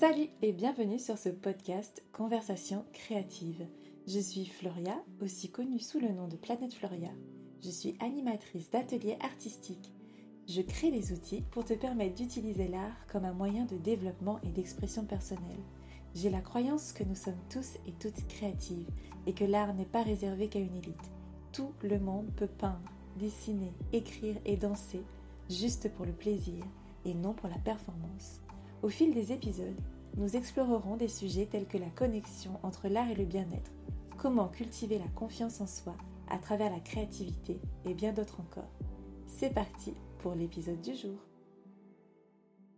Salut et bienvenue sur ce podcast Conversation créative. Je suis Floria, aussi connue sous le nom de Planète Floria. Je suis animatrice d'ateliers artistiques. Je crée des outils pour te permettre d'utiliser l'art comme un moyen de développement et d'expression personnelle. J'ai la croyance que nous sommes tous et toutes créatives et que l'art n'est pas réservé qu'à une élite. Tout le monde peut peindre, dessiner, écrire et danser juste pour le plaisir et non pour la performance. Au fil des épisodes, nous explorerons des sujets tels que la connexion entre l'art et le bien-être, comment cultiver la confiance en soi à travers la créativité et bien d'autres encore. C'est parti pour l'épisode du jour.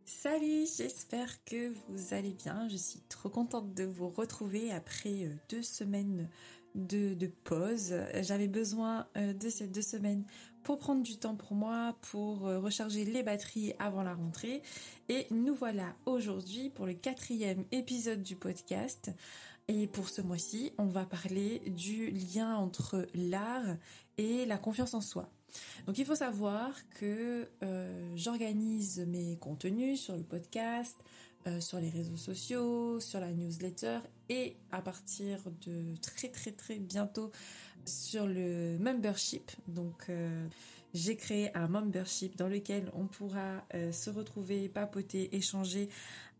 Salut, j'espère que vous allez bien. Je suis trop contente de vous retrouver après euh, deux semaines de, pause. J'avais besoin euh, de ces deux semaines pour prendre du temps pour moi, pour euh, recharger les batteries avant la rentrée. Et nous voilà aujourd'hui pour le quatrième épisode du podcast. Et pour ce mois-ci, on va parler du lien entre l'art et la confiance en soi. Donc il faut savoir que euh, j'organise mes contenus sur le podcast, euh, sur les réseaux sociaux, sur la newsletter et à partir de très très très bientôt sur le membership. Donc euh, j'ai créé un membership dans lequel on pourra euh, se retrouver, papoter, échanger,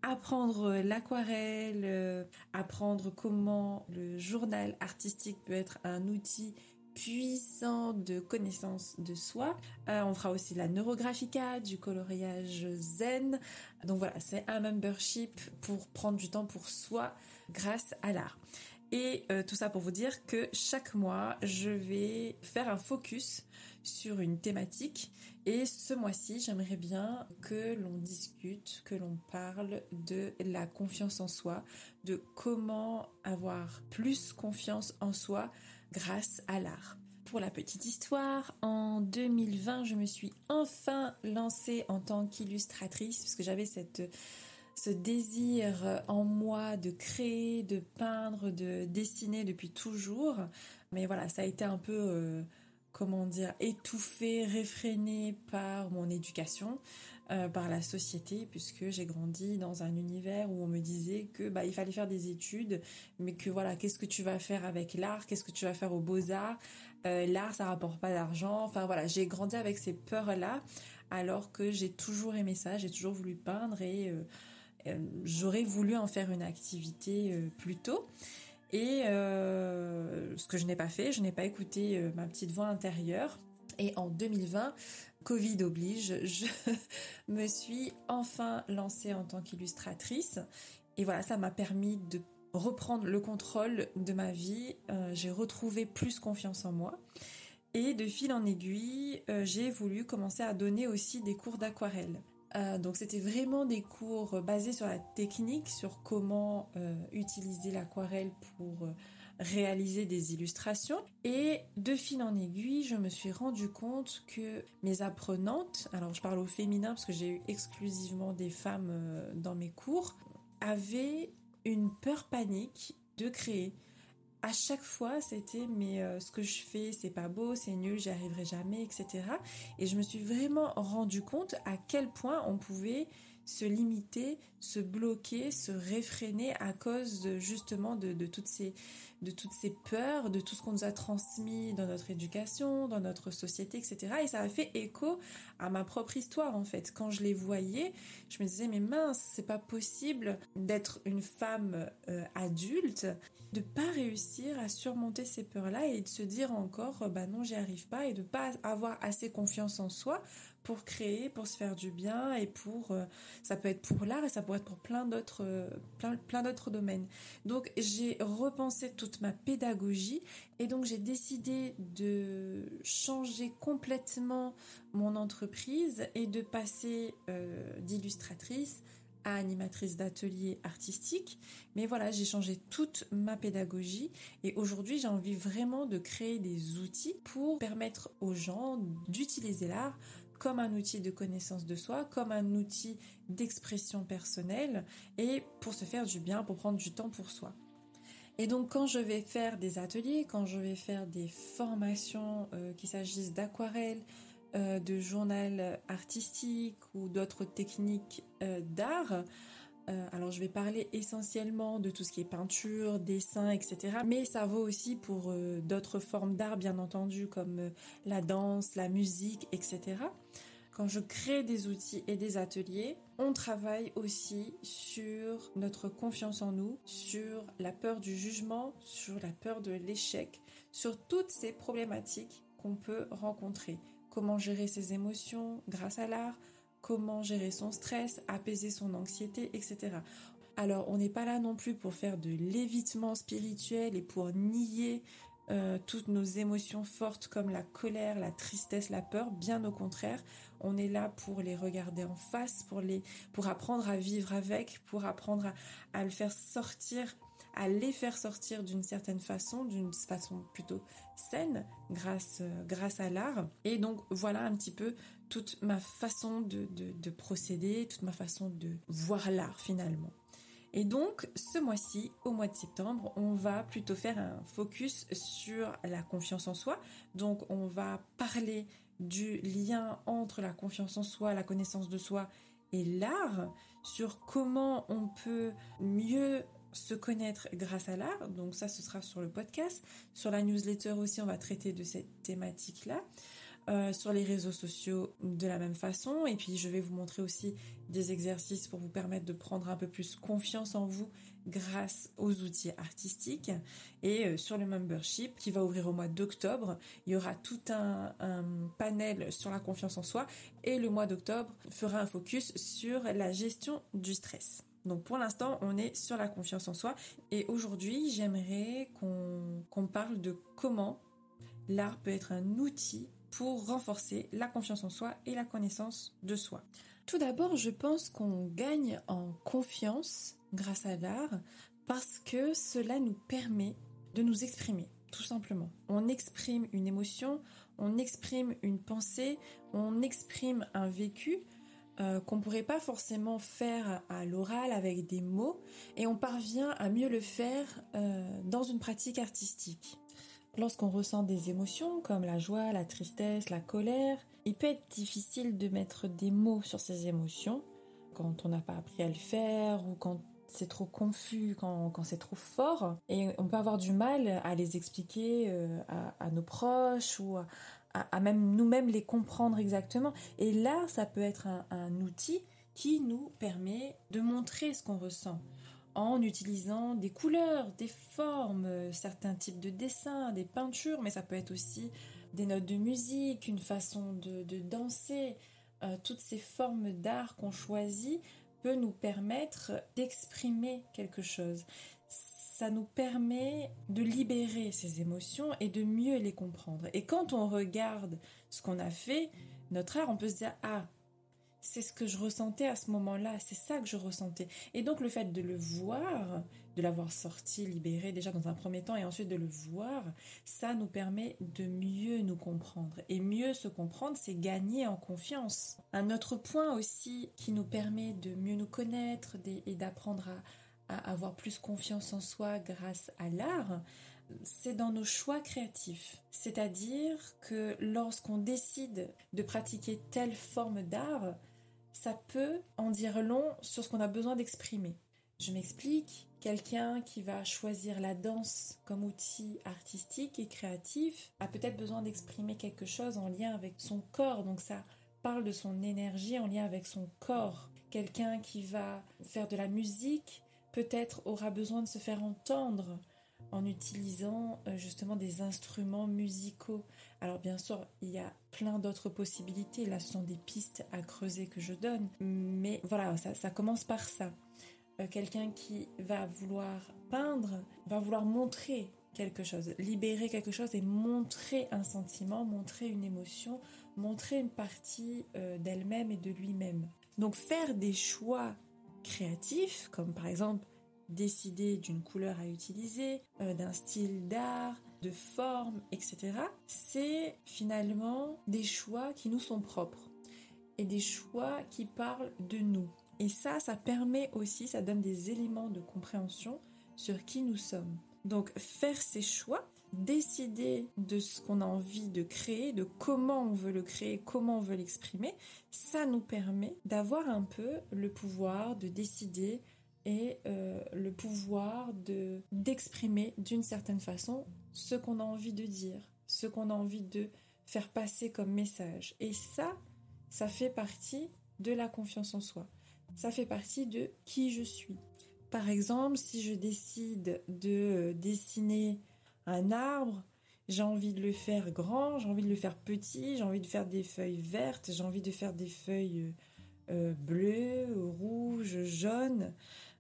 apprendre l'aquarelle, apprendre comment le journal artistique peut être un outil puissant de connaissance de soi. Euh, on fera aussi la neurographica, du coloriage zen. Donc voilà, c'est un membership pour prendre du temps pour soi grâce à l'art. Et euh, tout ça pour vous dire que chaque mois, je vais faire un focus sur une thématique. Et ce mois-ci, j'aimerais bien que l'on discute, que l'on parle de la confiance en soi, de comment avoir plus confiance en soi grâce à l'art. Pour la petite histoire, en 2020, je me suis enfin lancée en tant qu'illustratrice parce que j'avais cette ce désir en moi de créer, de peindre, de dessiner depuis toujours. Mais voilà, ça a été un peu euh, comment dire, étouffé, réfréné par mon éducation, euh, par la société, puisque j'ai grandi dans un univers où on me disait que bah il fallait faire des études, mais que voilà, qu'est-ce que tu vas faire avec l'art, qu'est-ce que tu vas faire aux beaux arts, euh, l'art ça rapporte pas d'argent, enfin voilà, j'ai grandi avec ces peurs là, alors que j'ai toujours aimé ça, j'ai toujours voulu peindre et euh, j'aurais voulu en faire une activité plus tôt. Et ce que je n'ai pas fait, je n'ai pas écouté ma petite voix intérieure. Et en 2020, Covid oblige, je me suis enfin lancée en tant qu'illustratrice. Et voilà, ça m'a permis de reprendre le contrôle de ma vie. Euh, j'ai retrouvé plus confiance en moi. Et de fil en aiguille, j'ai voulu commencer à donner aussi des cours d'aquarelle. Euh, donc c'était vraiment des cours basés sur la technique, sur comment euh, utiliser l'aquarelle pour euh, réaliser des illustrations. Et de fil en aiguille, je me suis rendu compte que mes apprenantes, alors je parle au féminin parce que j'ai eu exclusivement des femmes dans mes cours, avaient une peur panique de créer à chaque fois, c'était mais euh, ce que je fais, c'est pas beau, c'est nul, j'y arriverai jamais, etc. Et je me suis vraiment rendu compte à quel point on pouvait se limiter, se bloquer, se réfréner à cause justement de, de, toutes ces, de toutes ces peurs, de tout ce qu'on nous a transmis dans notre éducation, dans notre société, etc. Et ça a fait écho à ma propre histoire en fait. Quand je les voyais, je me disais mais mince, c'est pas possible d'être une femme euh, adulte, de pas réussir à surmonter ces peurs-là et de se dire encore bah non j'y arrive pas et de pas avoir assez confiance en soi pour créer, pour se faire du bien et pour euh, ça peut être pour l'art et ça pourrait être pour plein d'autres euh, plein, plein d'autres domaines. Donc j'ai repensé toute ma pédagogie et donc j'ai décidé de changer complètement mon entreprise et de passer euh, d'illustratrice à animatrice d'atelier artistique. Mais voilà, j'ai changé toute ma pédagogie et aujourd'hui j'ai envie vraiment de créer des outils pour permettre aux gens d'utiliser l'art comme un outil de connaissance de soi, comme un outil d'expression personnelle et pour se faire du bien, pour prendre du temps pour soi. Et donc quand je vais faire des ateliers, quand je vais faire des formations, euh, qu'il s'agisse d'aquarelle, euh, de journal artistique ou d'autres techniques euh, d'art, Euh, alors je vais parler essentiellement de tout ce qui est peinture, dessin, etc. Mais ça vaut aussi pour euh, d'autres formes d'art, bien entendu, comme euh, la danse, la musique, etc. Quand je crée des outils et des ateliers, on travaille aussi sur notre confiance en nous, sur la peur du jugement, sur la peur de l'échec, sur toutes ces problématiques qu'on peut rencontrer. Comment gérer ses émotions grâce à l'art, comment gérer son stress, apaiser son anxiété, etc. Alors, on n'est pas là non plus pour faire de l'évitement spirituel et pour nier euh, toutes nos émotions fortes comme la colère, la tristesse, la peur. Bien au contraire, on est là pour les regarder en face, pour les, pour apprendre à vivre avec, pour apprendre à, le faire sortir, à les faire sortir d'une certaine façon, d'une façon plutôt saine, grâce, euh, grâce à l'art. Et donc voilà un petit peu toute ma façon de, de procéder, toute ma façon de voir l'art finalement. Et donc, ce mois-ci, au mois de septembre, on va plutôt faire un focus sur la confiance en soi. Donc, on va parler du lien entre la confiance en soi, la connaissance de soi et l'art, sur comment on peut mieux se connaître grâce à l'art. Donc ça, ce sera sur le podcast. Sur la newsletter aussi, on va traiter de cette thématique-là. Euh, sur les réseaux sociaux de la même façon. Et puis je vais vous montrer aussi des exercices pour vous permettre de prendre un peu plus confiance en vous grâce aux outils artistiques. Et euh, sur le membership qui va ouvrir au mois d'octobre, il y aura tout un, un panel sur la confiance en soi. Et le mois d'octobre fera un focus sur la gestion du stress. Donc pour l'instant, on est sur la confiance en soi. Et aujourd'hui, j'aimerais qu'on parle de comment l'art peut être un outil pour renforcer la confiance en soi et la connaissance de soi. Tout d'abord, je pense qu'on gagne en confiance grâce à l'art parce que cela nous permet de nous exprimer, tout simplement. On exprime une émotion, on exprime une pensée, on exprime un vécu euh, qu'on ne pourrait pas forcément faire à l'oral avec des mots et on parvient à mieux le faire euh, dans une pratique artistique. Lorsqu'on ressent des émotions comme la joie, la tristesse, la colère, il peut être difficile de mettre des mots sur ces émotions quand on n'a pas appris à le faire ou quand c'est trop confus, quand, c'est trop fort. Et on peut avoir du mal à les expliquer euh, à, nos proches ou à, même nous-mêmes les comprendre exactement. Et là, ça peut être un outil qui nous permet de montrer ce qu'on ressent en utilisant des couleurs, des formes, certains types de dessins, des peintures, mais ça peut être aussi des notes de musique, une façon de, danser. Euh, toutes ces formes d'art qu'on choisit peut nous permettre d'exprimer quelque chose. Ça nous permet de libérer ces émotions et de mieux les comprendre. Et quand on regarde ce qu'on a fait, notre art, on peut se dire, ah, c'est ce que je ressentais à ce moment-là, c'est ça que je ressentais. Et donc le fait de le voir, de l'avoir sorti, libéré déjà dans un premier temps et ensuite de le voir, ça nous permet de mieux nous comprendre. Et mieux se comprendre, c'est gagner en confiance. Un autre point aussi qui nous permet de mieux nous connaître et d'apprendre à, avoir plus confiance en soi grâce à l'art, c'est dans nos choix créatifs. C'est-à-dire que lorsqu'on décide de pratiquer telle forme d'art, ça peut en dire long sur ce qu'on a besoin d'exprimer. Je m'explique, quelqu'un qui va choisir la danse comme outil artistique et créatif a peut-être besoin d'exprimer quelque chose en lien avec son corps, donc ça parle de son énergie en lien avec son corps. Quelqu'un qui va faire de la musique peut-être aura besoin de se faire entendre en utilisant euh, justement des instruments musicaux. Alors bien sûr, il y a plein d'autres possibilités. Là, ce sont des pistes à creuser que je donne. Mais voilà, ça, commence par ça. Euh, quelqu'un qui va vouloir peindre, va vouloir montrer quelque chose, libérer quelque chose et montrer un sentiment, montrer une émotion, montrer une partie euh, d'elle-même et de lui-même. Donc faire des choix créatifs, comme par exemple décider d'une couleur à utiliser, euh, d'un style d'art, de forme, etc. C'est finalement des choix qui nous sont propres et des choix qui parlent de nous. Et ça, ça permet aussi, ça donne des éléments de compréhension sur qui nous sommes. Donc faire ces choix, décider de ce qu'on a envie de créer, de comment on veut le créer, comment on veut l'exprimer, ça nous permet d'avoir un peu le pouvoir de décider et euh, le pouvoir de d'exprimer d'une certaine façon ce qu'on a envie de dire, ce qu'on a envie de faire passer comme message. Et ça, ça fait partie de la confiance en soi. Ça fait partie de qui je suis. Par exemple, si je décide de euh, dessiner un arbre, j'ai envie de le faire grand, j'ai envie de le faire petit, j'ai envie de faire des feuilles vertes, j'ai envie de faire des feuilles euh, bleues, rouges, jaunes.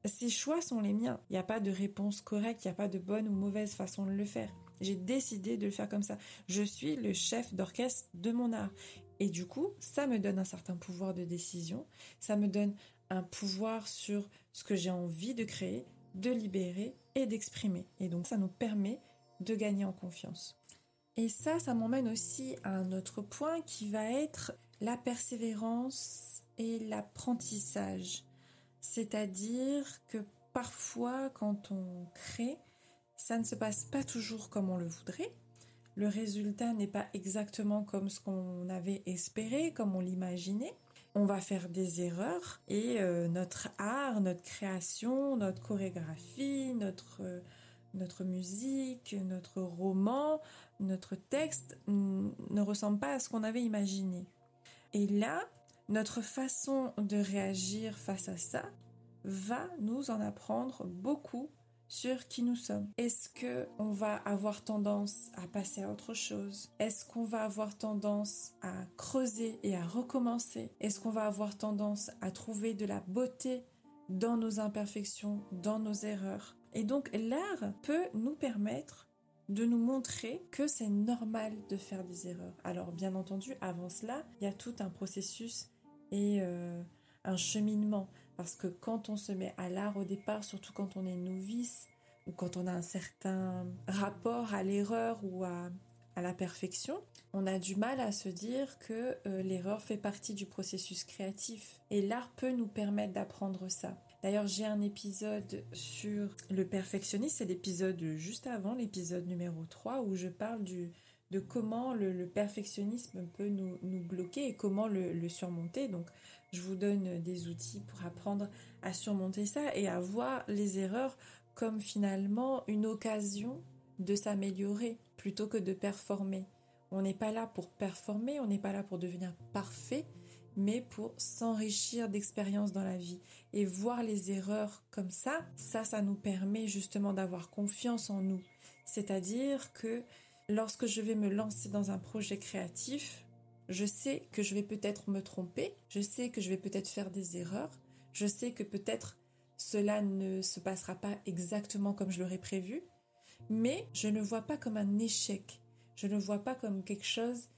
Ces choix sont les miens. Il n'y a pas de réponse correcte, il n'y a pas de bonne ou mauvaise façon de le faire. J'ai décidé de le faire comme ça. Je suis le chef d'orchestre de mon art. Et du coup, ça me donne un certain pouvoir de décision, ça me donne un pouvoir sur ce que j'ai envie de créer, de libérer et d'exprimer. Et donc ça nous permet de gagner en confiance. Et ça, ça m'emmène aussi à un autre point qui va être la persévérance et l'apprentissage. C'est-à-dire que parfois, quand on crée, ça ne se passe pas toujours comme on le voudrait. Le résultat n'est pas exactement comme ce qu'on avait espéré, comme on l'imaginait. On va faire des erreurs et euh, notre art, notre création, notre chorégraphie, notre, euh, notre musique, notre roman, notre texte ne ressemble pas à ce qu'on avait imaginé. Et là, notre façon de réagir face à ça va nous en apprendre beaucoup sur qui nous sommes. Est-ce que on va avoir tendance à passer à autre chose? Est-ce qu'on va avoir tendance à creuser et à recommencer? Est-ce qu'on va avoir tendance à trouver de la beauté dans nos imperfections, dans nos erreurs? Et donc l'art peut nous permettre de nous montrer que c'est normal de faire des erreurs. Alors bien entendu, avant cela, il y a tout un processus et euh, un cheminement. Parce que quand on se met à l'art au départ, surtout quand on est novice ou quand on a un certain rapport à l'erreur ou à, la perfection, on a du mal à se dire que euh, l'erreur fait partie du processus créatif. Et l'art peut nous permettre d'apprendre ça. D'ailleurs, j'ai un épisode sur le perfectionnisme, c'est l'épisode juste avant, l'épisode numéro 3, où je parle du, de comment le, perfectionnisme peut nous, bloquer et comment le, surmonter. Donc, je vous donne des outils pour apprendre à surmonter ça et à voir les erreurs comme finalement une occasion de s'améliorer plutôt que de performer. On n'est pas là pour performer, on n'est pas là pour devenir parfait, mais pour s'enrichir d'expériences dans la vie. Et voir les erreurs comme ça, ça, ça nous permet justement d'avoir confiance en nous. C'est-à-dire que lorsque je vais me lancer dans un projet créatif, je sais que je vais peut-être me tromper, je sais que je vais peut-être faire des erreurs, je sais que peut-être cela ne se passera pas exactement comme je l'aurais prévu, mais je ne vois pas comme un échec, je ne vois pas comme quelque chose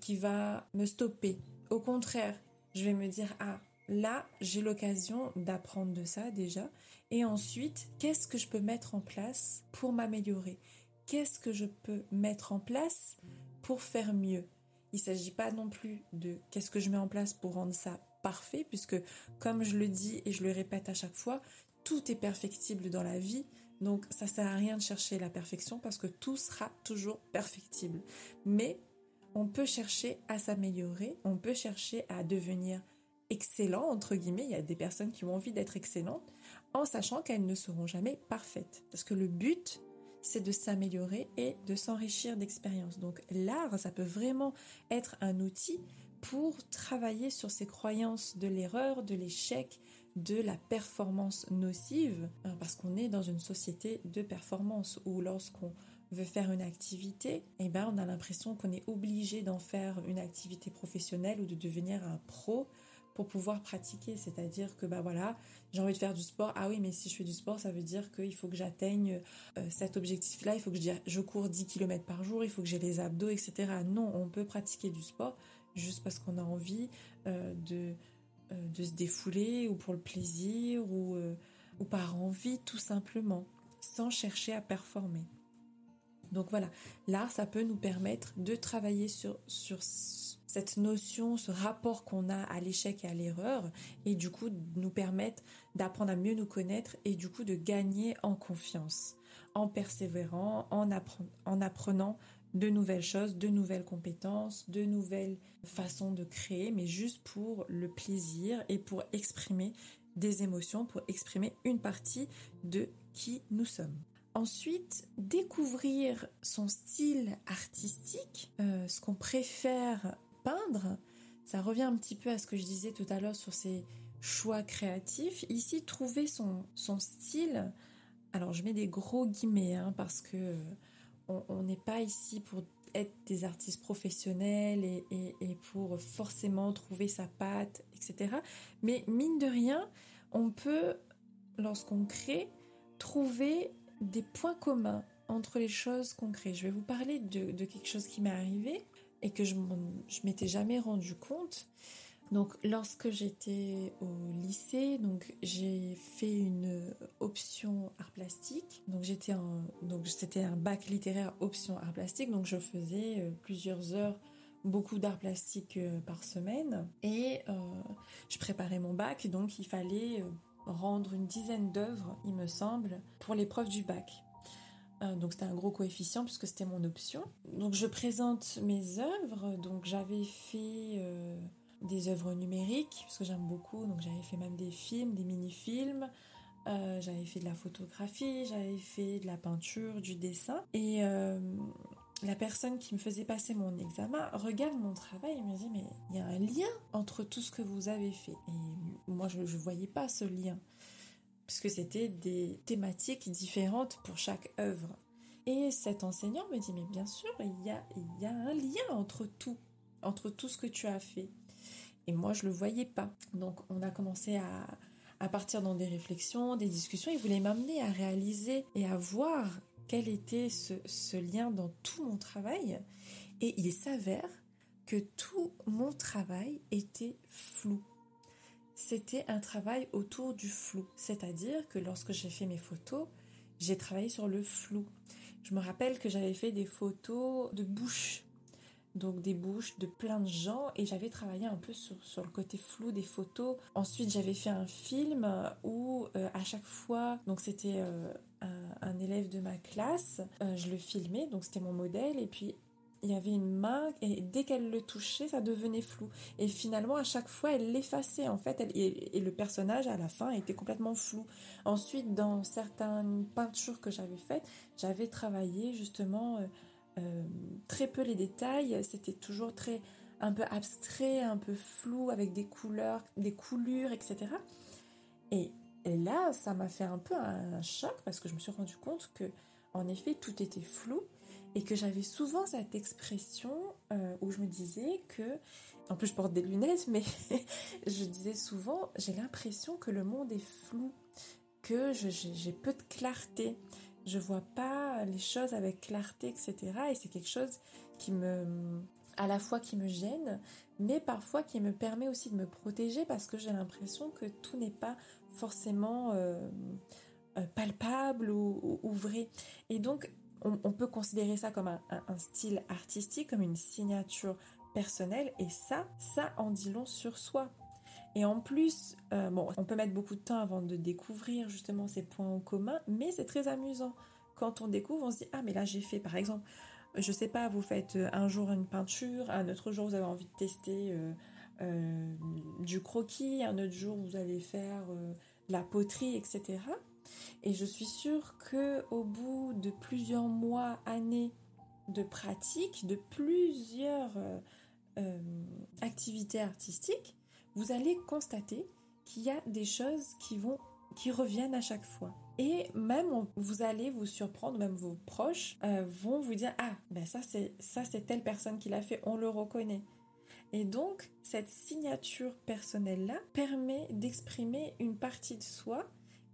qui va me stopper, au contraire, je vais me dire, ah, là, j'ai l'occasion d'apprendre de ça déjà. Et ensuite, qu'est-ce que je peux mettre en place pour m'améliorer? Qu'est-ce que je peux mettre en place pour faire mieux Il ne s'agit pas non plus de qu'est-ce que je mets en place pour rendre ça parfait, puisque comme je le dis et je le répète à chaque fois, tout est perfectible dans la vie. Donc ça sert à rien de chercher la perfection parce que tout sera toujours perfectible. Mais on peut chercher à s'améliorer, on peut chercher à devenir excellent, entre guillemets. Il y a des personnes qui ont envie d'être excellentes en sachant qu'elles ne seront jamais parfaites. Parce que le but, c'est de s'améliorer et de s'enrichir d'expériences. Donc l'art, ça peut vraiment être un outil pour travailler sur ces croyances de l'erreur, de l'échec, de la performance nocive, hein, parce qu'on est dans une société de performance où lorsqu'on veut faire une activité, eh ben on a l'impression qu'on est obligé d'en faire une activité professionnelle ou de devenir un pro pour pouvoir pratiquer. C'est-à-dire que bah voilà, j'ai envie de faire du sport. Ah oui, mais si je fais du sport, ça veut dire qu'il faut que j'atteigne euh, cet objectif-là. Il faut que je, je cours 10 km par jour. Il faut que j'ai les abdos, etc. Non, on peut pratiquer du sport juste parce qu'on a envie euh, de, euh, de se défouler ou pour le plaisir ou, ou par envie tout simplement, sans chercher à performer. Donc voilà, l'art, ça peut nous permettre de travailler sur, sur cette notion, ce rapport qu'on a à l'échec et à l'erreur, et du coup nous permettre d'apprendre à mieux nous connaître et du coup de gagner en confiance, en persévérant, en, en apprenant de nouvelles choses, de nouvelles compétences, de nouvelles façons de créer, mais juste pour le plaisir et pour exprimer des émotions, pour exprimer une partie de qui nous sommes. Ensuite, découvrir son style artistique, euh, ce qu'on préfère peindre, ça revient un petit peu à ce que je disais tout à l'heure sur ces choix créatifs. Ici, trouver son, style, alors je mets des gros guillemets hein, parce que euh, on n'est pas ici pour être des artistes professionnels et, pour forcément trouver sa patte, etc. Mais mine de rien, on peut, lorsqu'on crée, trouver des points communs entre les choses qu'on crée. Je vais vous parler de, quelque chose qui m'est arrivé et que je ne m'étais jamais rendu compte. Donc lorsque j'étais au lycée, donc j'ai fait une option art plastique. Donc j'étais donc c'était un bac littéraire option art plastique. Donc je faisais euh, plusieurs heures, beaucoup d'art plastique euh, par semaine et euh, je préparais mon bac. Donc il fallait rendre une dizaine d'œuvres, il me semble, pour l'épreuve du bac. Euh, donc c'était un gros coefficient puisque c'était mon option. Donc je présente mes œuvres. Donc j'avais fait euh, des œuvres numériques puisque j'aime beaucoup. Donc j'avais fait même des films, des mini-films. Euh, j'avais fait de la photographie, j'avais fait de la peinture, du dessin. Et la personne qui me faisait passer mon examen regarde mon travail et me dit mais il y a un lien entre tout ce que vous avez fait. Et moi je ne voyais pas ce lien puisque c'était des thématiques différentes pour chaque œuvre. Et cet enseignant me dit mais bien sûr il y a, il y a un lien entre tout, entre tout ce que tu as fait. Et moi je le voyais pas. Donc on a commencé à, à partir dans des réflexions, des discussions. Il voulait m'amener à réaliser et à voir quel était ce, lien dans tout mon travail. Et il s'avère que tout mon travail était flou. C'était un travail autour du flou. C'est-à-dire que lorsque j'ai fait mes photos, j'ai travaillé sur le flou. Je me rappelle que j'avais fait des photos de bouches donc des bouches de plein de gens et j'avais travaillé un peu sur, le côté flou des photos. Ensuite j'avais fait un film où euh, à chaque fois, donc c'était euh, un, élève de ma classe, euh, je le filmais, donc c'était mon modèle et puis il y avait une main et dès qu'elle le touchait ça devenait flou et finalement à chaque fois elle l'effaçait en fait et, et, le personnage à la fin était complètement flou. Ensuite dans certaines peintures que j'avais faites j'avais travaillé justement euh, très peu les détails, c'était toujours très un peu abstrait, un peu flou, avec des couleurs, des coulures, etc. Et, là, ça m'a fait un peu un, choc parce que je me suis rendu compte que, en effet, tout était flou et que j'avais souvent cette expression euh, où je me disais que, en plus je porte des lunettes, mais je disais souvent, j'ai l'impression que le monde est flou, que j'ai peu de clarté je vois pas les choses avec clarté, etc. Et c'est quelque chose qui me, à la fois qui me gêne, mais parfois qui me permet aussi de me protéger parce que j'ai l'impression que tout n'est pas forcément euh, euh, palpable ou, vrai. Et donc, on, peut considérer ça comme un, style artistique, comme une signature personnelle, et ça, ça en dit long sur soi. Et en plus, euh, bon, on peut mettre beaucoup de temps avant de découvrir justement ces points en commun, mais c'est très amusant. Quand on découvre, on se dit ah mais là j'ai fait par exemple, je sais pas, vous faites euh, un jour une peinture, un autre jour vous avez envie de tester euh, du croquis, un autre jour vous allez faire de la poterie, etc. Et je suis sûre que au bout de plusieurs mois, années de pratique, de plusieurs activités artistiques, vous allez constater qu'il y a des choses qui vont qui reviennent à chaque fois. Et même vous allez vous surprendre, même vos proches euh, vont vous dire ah ben ça c'est ça c'est telle personne qui l'a fait, on le reconnaît. Et donc cette signature personnelle là permet d'exprimer une partie de soi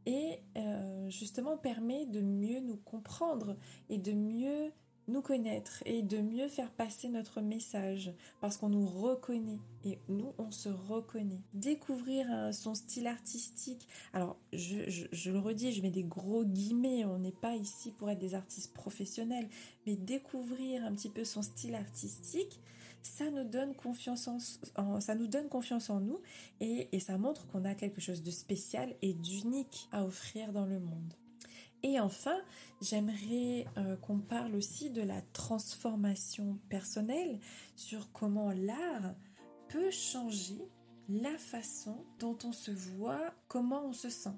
et euh, justement permet de mieux nous comprendre et de mieux nous connaître et de mieux faire passer notre message parce qu'on nous reconnaît et nous on se reconnaît. Découvrir euh, son style artistique. Alors je, le redis, je mets des gros guillemets, on n'est pas ici pour être des artistes professionnels, mais découvrir un petit peu son style artistique, ça nous donne confiance en, ça nous donne confiance en nous et, ça montre qu'on a quelque chose de spécial et d'unique à offrir dans le monde. Et enfin, j'aimerais euh, qu'on parle aussi de la transformation personnelle, sur comment l'art peut changer la façon dont on se voit, comment on se sent.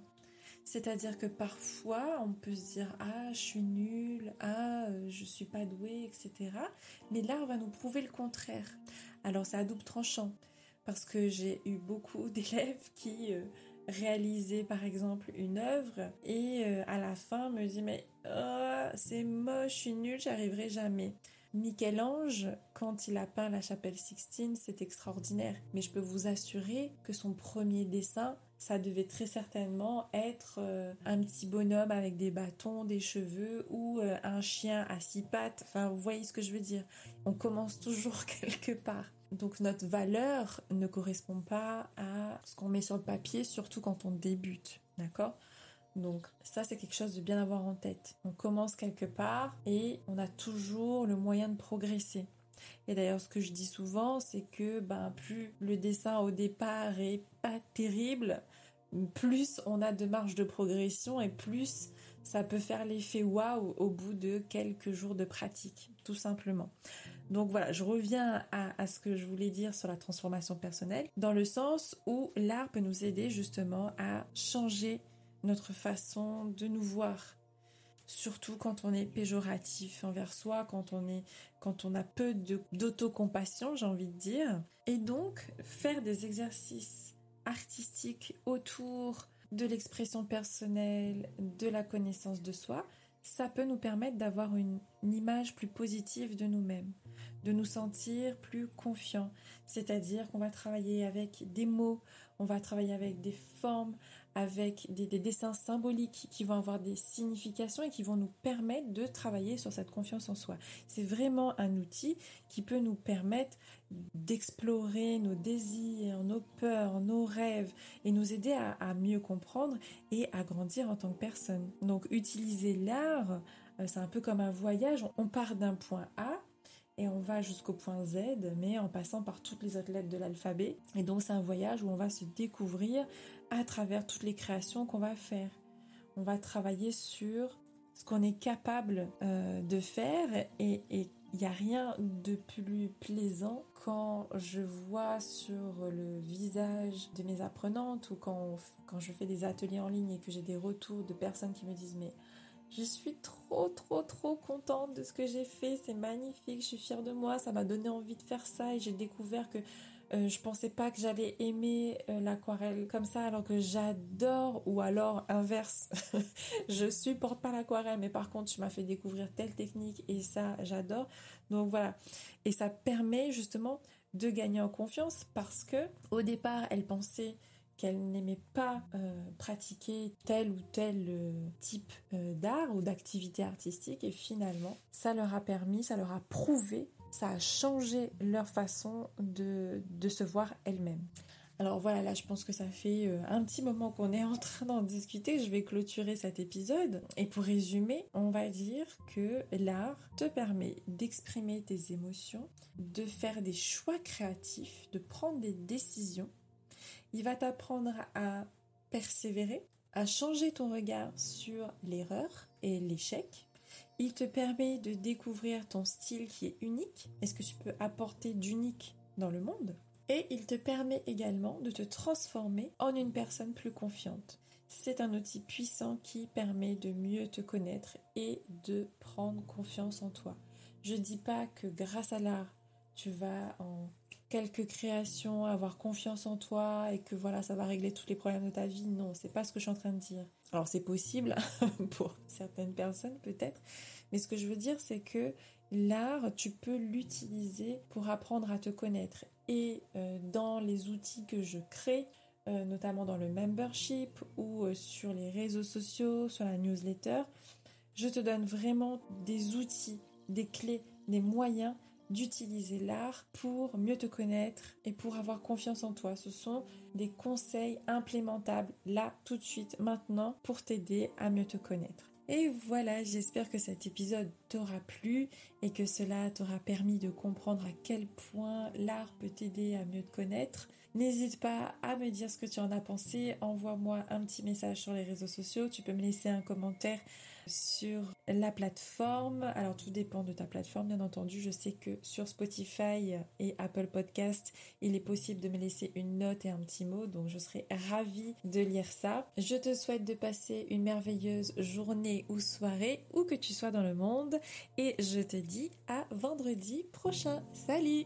C'est-à-dire que parfois, on peut se dire ah je suis nulle, ah euh, je suis pas douée, etc. Mais l'art va nous prouver le contraire. Alors c'est à double tranchant parce que j'ai eu beaucoup d'élèves qui euh, réalisaient par exemple une œuvre et euh, à la fin me disent mais oh, c'est moche, je suis nulle, j'arriverai jamais. Michel-Ange, quand il a peint la chapelle Sixtine, c'est extraordinaire. Mais je peux vous assurer que son premier dessin, ça devait très certainement être euh, un petit bonhomme avec des bâtons, des cheveux ou euh, un chien à six pattes. Enfin, vous voyez ce que je veux dire. On commence toujours quelque part. Donc notre valeur ne correspond pas à ce qu'on met sur le papier, surtout quand on débute. D'accord? Donc ça, c'est quelque chose de bien avoir en tête. On commence quelque part et on a toujours le moyen de progresser. Et d'ailleurs, ce que je dis souvent, c'est que ben, plus le dessin au départ est pas terrible, plus on a de marge de progression et plus ça peut faire l'effet waouh au bout de quelques jours de pratique, tout simplement. Donc voilà, je reviens à, à, ce que je voulais dire sur la transformation personnelle, dans le sens où l'art peut nous aider justement à changer notre façon de nous voir. Surtout quand on est péjoratif envers soi, quand on est, quand on a peu d'autocompassion, j'ai envie de dire. Et donc, faire des exercices artistiques autour de l'expression personnelle, de la connaissance de soi, ça peut nous permettre d'avoir une, une, image plus positive de nous-mêmes, de nous sentir plus confiants. C'est-à-dire qu'on va travailler avec des mots, on va travailler avec des formes, avec des, dessins symboliques qui vont avoir des significations et qui vont nous permettre de travailler sur cette confiance en soi. C'est vraiment un outil qui peut nous permettre d'explorer nos désirs, nos peurs, nos rêves et nous aider à, à, mieux comprendre et à grandir en tant que personne. Donc utiliser l'art, euh, c'est un peu comme un voyage. On part d'un point A et on va jusqu'au point Z, mais en passant par toutes les autres lettres de l'alphabet. Et donc c'est un voyage où on va se découvrir à travers toutes les créations qu'on va faire. On va travailler sur ce qu'on est capable euh, de faire et il n'y a rien de plus plaisant quand je vois sur le visage de mes apprenantes ou quand, quand je fais des ateliers en ligne et que j'ai des retours de personnes qui me disent mais je suis trop, trop, trop contente de ce que j'ai fait. C'est magnifique. Je suis fière de moi. Ça m'a donné envie de faire ça et j'ai découvert que euh, je pensais pas que j'allais aimer euh, l'aquarelle comme ça alors que j'adore ou alors inverse. je supporte pas l'aquarelle mais par contre tu m'as fait découvrir telle technique et ça j'adore. Donc voilà. Et ça permet justement de gagner en confiance parce que au départ elle pensait qu'elle n'aimait pas euh, pratiquer tel ou tel euh, type euh, d'art ou d'activité artistique et finalement ça leur a permis, ça leur a prouvé, ça a changé leur façon de, de se voir elles-mêmes. Alors voilà, là je pense que ça fait un petit moment qu'on est en train d'en discuter, je vais clôturer cet épisode. Et pour résumer, on va dire que l'art te permet d'exprimer tes émotions, de faire des choix créatifs, de prendre des décisions il va t'apprendre à persévérer, à changer ton regard sur l'erreur et l'échec. Il te permet de découvrir ton style qui est unique et ce que tu peux apporter d'unique dans le monde? Et il te permet également de te transformer en une personne plus confiante. C'est un outil puissant qui permet de mieux te connaître et de prendre confiance en toi. Je dis pas que grâce à l'art, tu vas en quelques créations, avoir confiance en toi et que voilà, ça va régler tous les problèmes de ta vie. Non, c'est pas ce que je suis en train de dire. Alors c'est possible pour certaines personnes peut-être, mais ce que je veux dire c'est que l'art, tu peux l'utiliser pour apprendre à te connaître. Et euh, dans les outils que je crée, euh, notamment dans le membership ou euh, sur les réseaux sociaux, sur la newsletter, je te donne vraiment des outils, des clés, des moyens d'utiliser l'art pour mieux te connaître et pour avoir confiance en toi. Ce sont des conseils implémentables là, tout de suite, maintenant, pour t'aider à mieux te connaître. Et voilà, j'espère que cet épisode t'aura plu et que cela t'aura permis de comprendre à quel point l'art peut t'aider à mieux te connaître. N'hésite pas à me dire ce que tu en as pensé. Envoie-moi un petit message sur les réseaux sociaux. Tu peux me laisser un commentaire sur la plateforme. Alors tout dépend de ta plateforme, bien entendu. Je sais que sur Spotify et Apple Podcast, il est possible de me laisser une note et un petit mot. Donc je serai ravie de lire ça. Je te souhaite de passer une merveilleuse journée ou soirée, où que tu sois dans le monde. Et je te dis à vendredi prochain. Salut